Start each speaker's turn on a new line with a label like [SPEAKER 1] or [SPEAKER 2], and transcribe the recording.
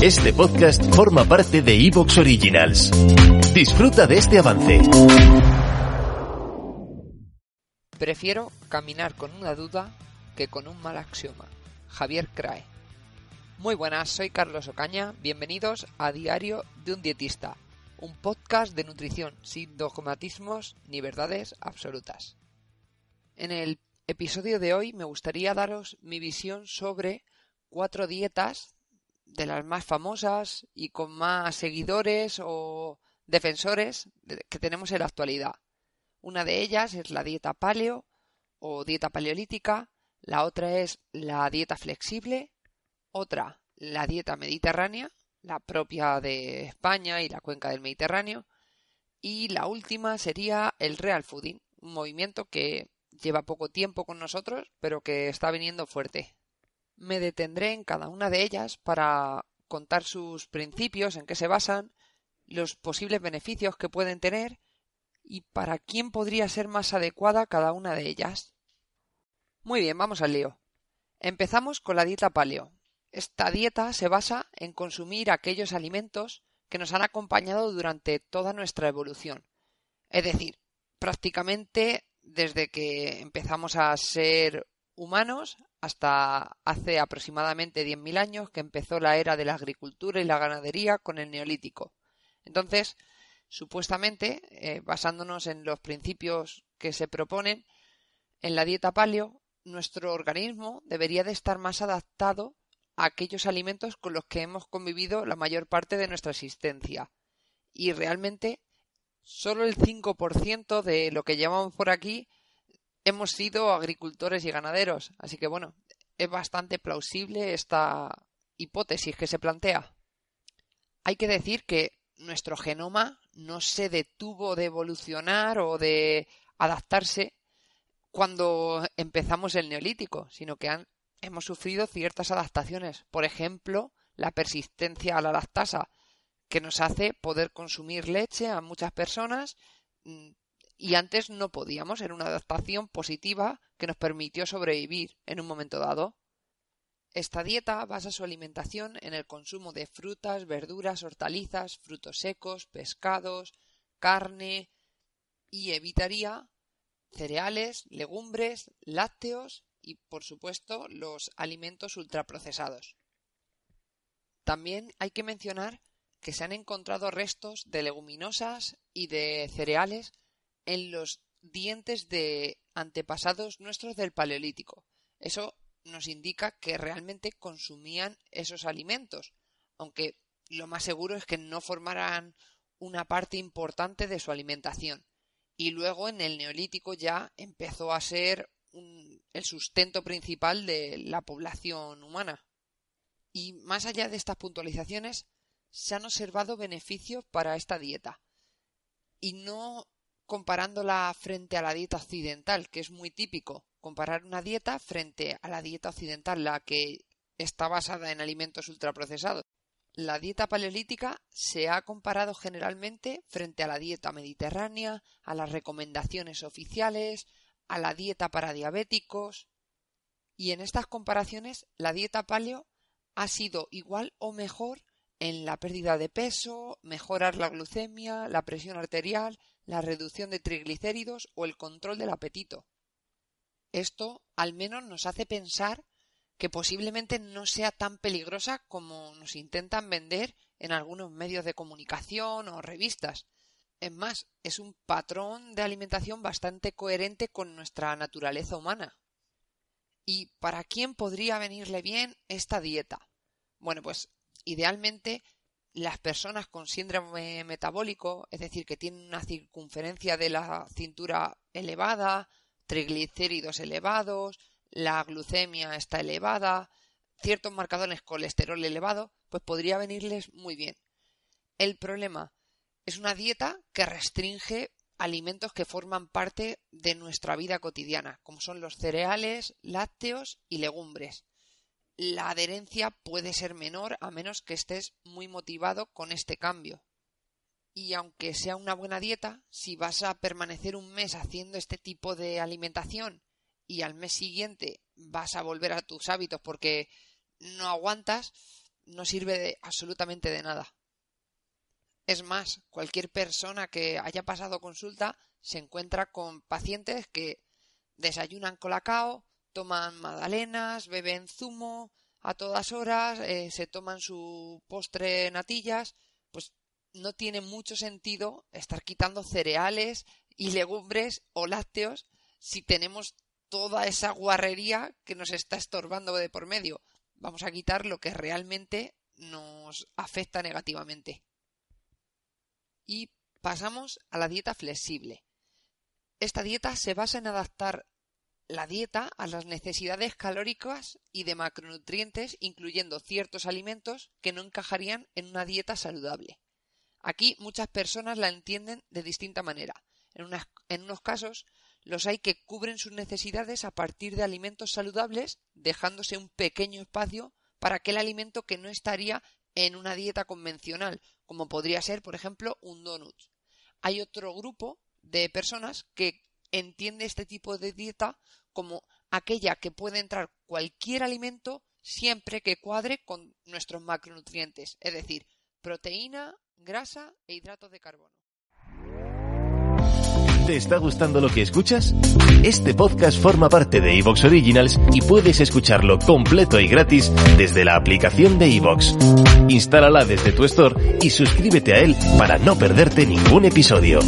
[SPEAKER 1] Este podcast forma parte de Evox Originals. Disfruta de este avance.
[SPEAKER 2] Prefiero caminar con una duda que con un mal axioma. Javier Crae. Muy buenas, soy Carlos Ocaña. Bienvenidos a Diario de un Dietista, un podcast de nutrición sin dogmatismos ni verdades absolutas. En el episodio de hoy me gustaría daros mi visión sobre cuatro dietas de las más famosas y con más seguidores o defensores que tenemos en la actualidad. Una de ellas es la dieta paleo o dieta paleolítica, la otra es la dieta flexible, otra la dieta mediterránea, la propia de España y la cuenca del Mediterráneo, y la última sería el real fooding, un movimiento que lleva poco tiempo con nosotros, pero que está viniendo fuerte. Me detendré en cada una de ellas para contar sus principios, en qué se basan, los posibles beneficios que pueden tener y para quién podría ser más adecuada cada una de ellas. Muy bien, vamos al lío. Empezamos con la dieta paleo. Esta dieta se basa en consumir aquellos alimentos que nos han acompañado durante toda nuestra evolución. Es decir, prácticamente desde que empezamos a ser humanos hasta hace aproximadamente 10.000 años que empezó la era de la agricultura y la ganadería con el neolítico. Entonces, supuestamente, eh, basándonos en los principios que se proponen, en la dieta paleo, nuestro organismo debería de estar más adaptado a aquellos alimentos con los que hemos convivido la mayor parte de nuestra existencia. Y realmente, solo el 5% de lo que llamamos por aquí hemos sido agricultores y ganaderos. Así que bueno, es bastante plausible esta hipótesis que se plantea. Hay que decir que nuestro genoma no se detuvo de evolucionar o de adaptarse cuando empezamos el neolítico, sino que hemos sufrido ciertas adaptaciones. Por ejemplo, la persistencia a la lactasa, que nos hace poder consumir leche a muchas personas mm, y antes no podíamos, era una adaptación positiva que nos permitió sobrevivir en un momento dado. Esta dieta basa su alimentación en el consumo de frutas, verduras, hortalizas, frutos secos, pescados, carne y evitaría cereales, legumbres, lácteos y, por supuesto, los alimentos ultraprocesados. También hay que mencionar que se han encontrado restos de leguminosas y de cereales en los dientes de antepasados nuestros del Paleolítico. Eso nos indica que realmente consumían esos alimentos, aunque lo más seguro es que no formaran una parte importante de su alimentación. Y luego en el Neolítico ya empezó a ser el sustento principal de la población humana. Y más allá de estas puntualizaciones, se han observado beneficios para esta dieta. Y no comparándola frente a la dieta occidental, que es muy típico, comparar una dieta frente a la dieta occidental, la que está basada en alimentos ultraprocesados. La dieta paleolítica se ha comparado generalmente frente a la dieta mediterránea, a las recomendaciones oficiales, a la dieta para diabéticos, y en estas comparaciones la dieta paleo ha sido igual o mejor en la pérdida de peso, mejorar la glucemia, la presión arterial, la reducción de triglicéridos o el control del apetito. Esto al menos nos hace pensar que posiblemente no sea tan peligrosa como nos intentan vender en algunos medios de comunicación o revistas. Es más, es un patrón de alimentación bastante coherente con nuestra naturaleza humana. ¿Y para quién podría venirle bien esta dieta? Bueno, pues idealmente las personas con síndrome metabólico, es decir, que tienen una circunferencia de la cintura elevada, triglicéridos elevados, la glucemia está elevada, ciertos marcadores colesterol elevado, pues podría venirles muy bien. El problema es una dieta que restringe alimentos que forman parte de nuestra vida cotidiana, como son los cereales, lácteos y legumbres la adherencia puede ser menor a menos que estés muy motivado con este cambio. Y aunque sea una buena dieta, si vas a permanecer un mes haciendo este tipo de alimentación y al mes siguiente vas a volver a tus hábitos porque no aguantas, no sirve de absolutamente de nada. Es más, cualquier persona que haya pasado consulta se encuentra con pacientes que desayunan colacao, toman magdalenas, beben zumo a todas horas, eh, se toman su postre natillas, pues no tiene mucho sentido estar quitando cereales y legumbres o lácteos si tenemos toda esa guarrería que nos está estorbando de por medio. Vamos a quitar lo que realmente nos afecta negativamente. Y pasamos a la dieta flexible. Esta dieta se basa en adaptar la dieta a las necesidades calóricas y de macronutrientes, incluyendo ciertos alimentos que no encajarían en una dieta saludable. Aquí muchas personas la entienden de distinta manera. En, unos casos, los hay que cubren sus necesidades a partir de alimentos saludables, dejándose un pequeño espacio para aquel alimento que no estaría en una dieta convencional, como podría ser, por ejemplo, un donut. Hay otro grupo de personas que entiende este tipo de dieta como aquella que puede entrar cualquier alimento siempre que cuadre con nuestros macronutrientes, es decir, proteína, grasa e hidratos de carbono.
[SPEAKER 1] ¿Te está gustando lo que escuchas? Este podcast forma parte de Evox Originals y puedes escucharlo completo y gratis desde la aplicación de Evox. Instálala desde tu store y suscríbete a él para no perderte ningún episodio.